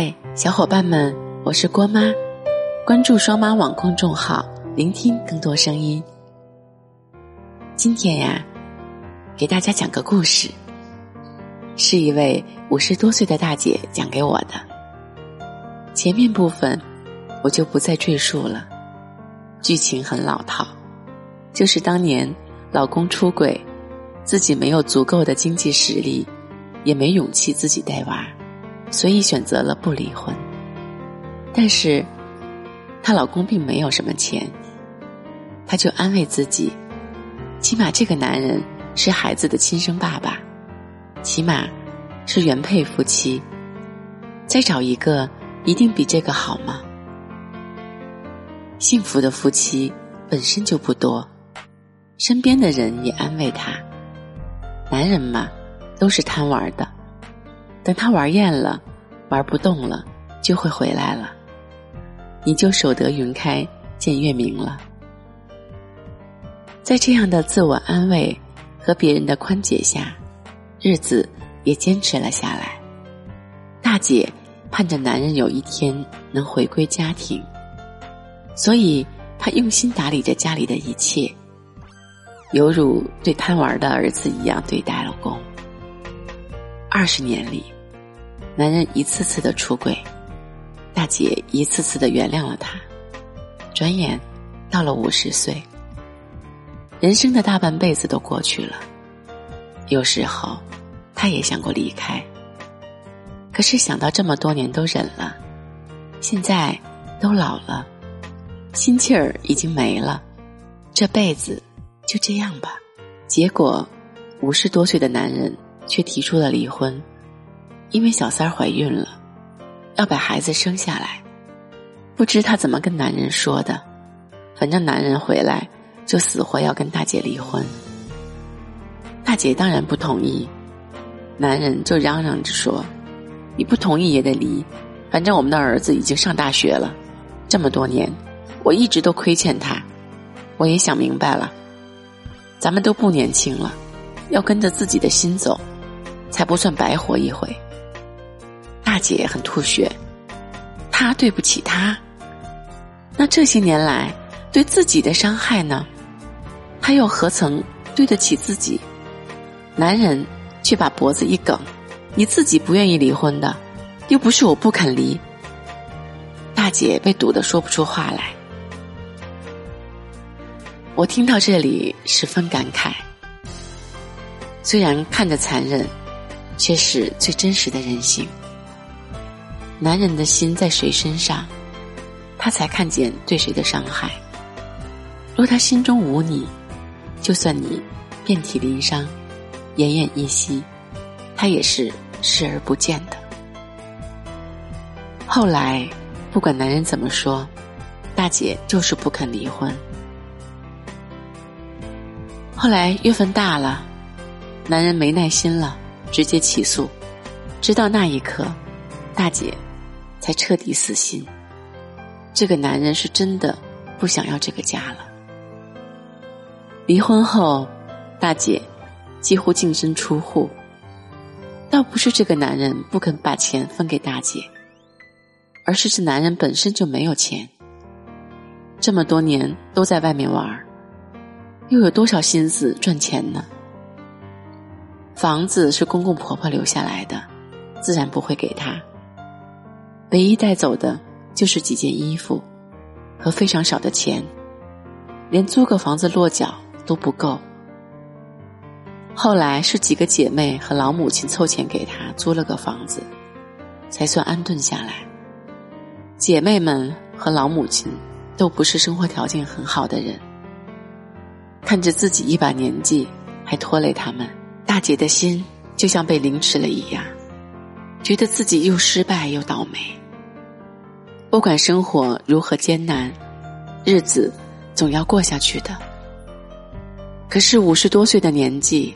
嗨，小伙伴们，我是郭妈，关注双妈网公众号，聆听更多声音。今天呀，给大家讲个故事，是一位五十多岁的大姐讲给我的。前面部分我就不再赘述了，剧情很老套，就是当年老公出轨，自己没有足够的经济实力，也没勇气自己带娃。所以选择了不离婚，但是，她老公并没有什么钱，她就安慰自己，起码这个男人是孩子的亲生爸爸，起码是原配夫妻，再找一个一定比这个好吗？幸福的夫妻本身就不多，身边的人也安慰她，男人嘛，都是贪玩的。等他玩厌了，玩不动了，就会回来了。你就守得云开见月明了。在这样的自我安慰和别人的宽解下，日子也坚持了下来。大姐盼着男人有一天能回归家庭，所以她用心打理着家里的一切，犹如对贪玩的儿子一样对待老公。二十年里。男人一次次的出轨，大姐一次次的原谅了他。转眼到了五十岁，人生的大半辈子都过去了。有时候，他也想过离开，可是想到这么多年都忍了，现在都老了，心气儿已经没了，这辈子就这样吧。结果，五十多岁的男人却提出了离婚。因为小三怀孕了，要把孩子生下来，不知她怎么跟男人说的，反正男人回来就死活要跟大姐离婚。大姐当然不同意，男人就嚷嚷着说：“你不同意也得离，反正我们的儿子已经上大学了，这么多年我一直都亏欠他，我也想明白了，咱们都不年轻了，要跟着自己的心走，才不算白活一回。”大姐很吐血，他对不起他。那这些年来对自己的伤害呢？他又何曾对得起自己？男人却把脖子一梗：“你自己不愿意离婚的，又不是我不肯离。”大姐被堵得说不出话来。我听到这里十分感慨。虽然看着残忍，却是最真实的人性。男人的心在谁身上，他才看见对谁的伤害。若他心中无你，就算你遍体鳞伤、奄奄一息，他也是视而不见的。后来，不管男人怎么说，大姐就是不肯离婚。后来月份大了，男人没耐心了，直接起诉。直到那一刻，大姐。才彻底死心。这个男人是真的不想要这个家了。离婚后，大姐几乎净身出户。倒不是这个男人不肯把钱分给大姐，而是这男人本身就没有钱。这么多年都在外面玩，又有多少心思赚钱呢？房子是公公婆婆留下来的，自然不会给他。唯一带走的就是几件衣服，和非常少的钱，连租个房子落脚都不够。后来是几个姐妹和老母亲凑钱给他租了个房子，才算安顿下来。姐妹们和老母亲都不是生活条件很好的人，看着自己一把年纪还拖累他们，大姐的心就像被凌迟了一样。觉得自己又失败又倒霉。不管生活如何艰难，日子总要过下去的。可是五十多岁的年纪，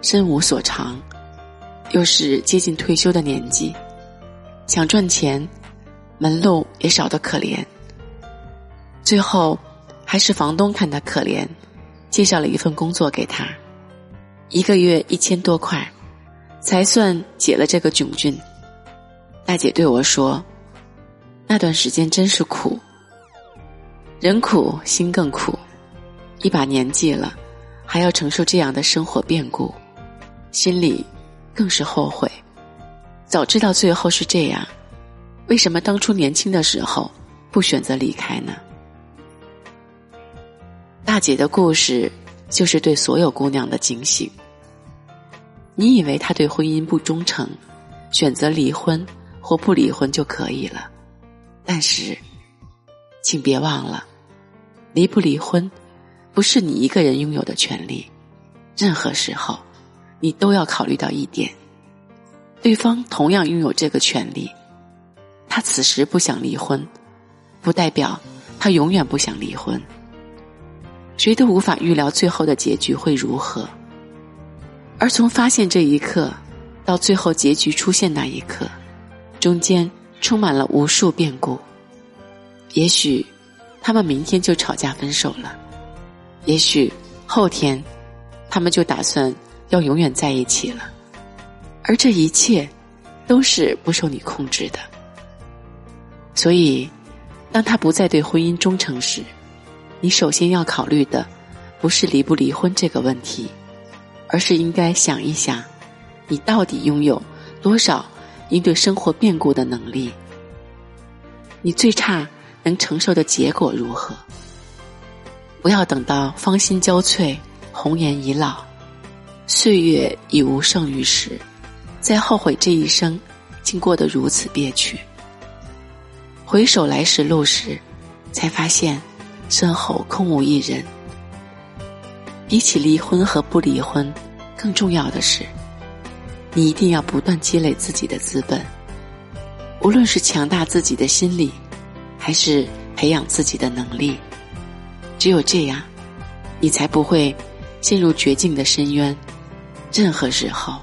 身无所长，又是接近退休的年纪，想赚钱，门路也少得可怜。最后，还是房东看他可怜，介绍了一份工作给他，一个月一千多块。才算解了这个窘境，大姐对我说：“那段时间真是苦，人苦心更苦，一把年纪了，还要承受这样的生活变故，心里更是后悔。早知道最后是这样，为什么当初年轻的时候不选择离开呢？”大姐的故事就是对所有姑娘的警醒。你以为他对婚姻不忠诚，选择离婚或不离婚就可以了，但是，请别忘了，离不离婚不是你一个人拥有的权利。任何时候，你都要考虑到一点：对方同样拥有这个权利。他此时不想离婚，不代表他永远不想离婚。谁都无法预料最后的结局会如何，而从发现这一刻到最后结局出现那一刻，中间充满了无数变故。也许他们明天就吵架分手了，也许后天他们就打算要永远在一起了，而这一切都是不受你控制的。所以，当他不再对婚姻忠诚时，你首先要考虑的，不是离不离婚这个问题，而是应该想一想，你到底拥有多少应对生活变故的能力？你最差能承受的结果如何？不要等到芳心交瘁、红颜已老、岁月已无剩余时，再后悔这一生竟过得如此憋屈。回首来时路时，才发现。身后空无一人。比起离婚和不离婚，更重要的是，你一定要不断积累自己的资本。无论是强大自己的心理，还是培养自己的能力，只有这样，你才不会陷入绝境的深渊。任何时候，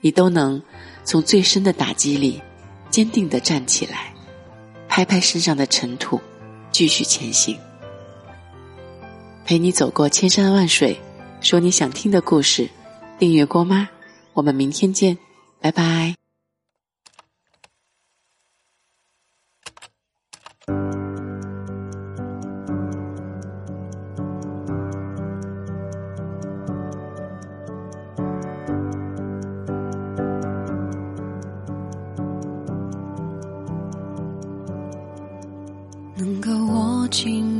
你都能从最深的打击里坚定的站起来，拍拍身上的尘土，继续前行。陪你走过千山万水，说你想听的故事。订阅郭妈，我们明天见，拜拜。能够握紧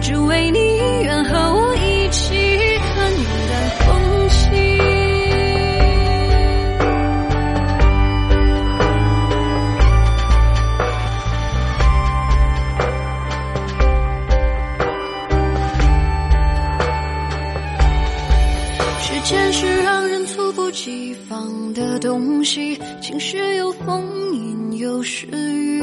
只为你，愿和我一起看云淡风轻。时间是让人猝不及防的东西。晴时有风，阴有时雨，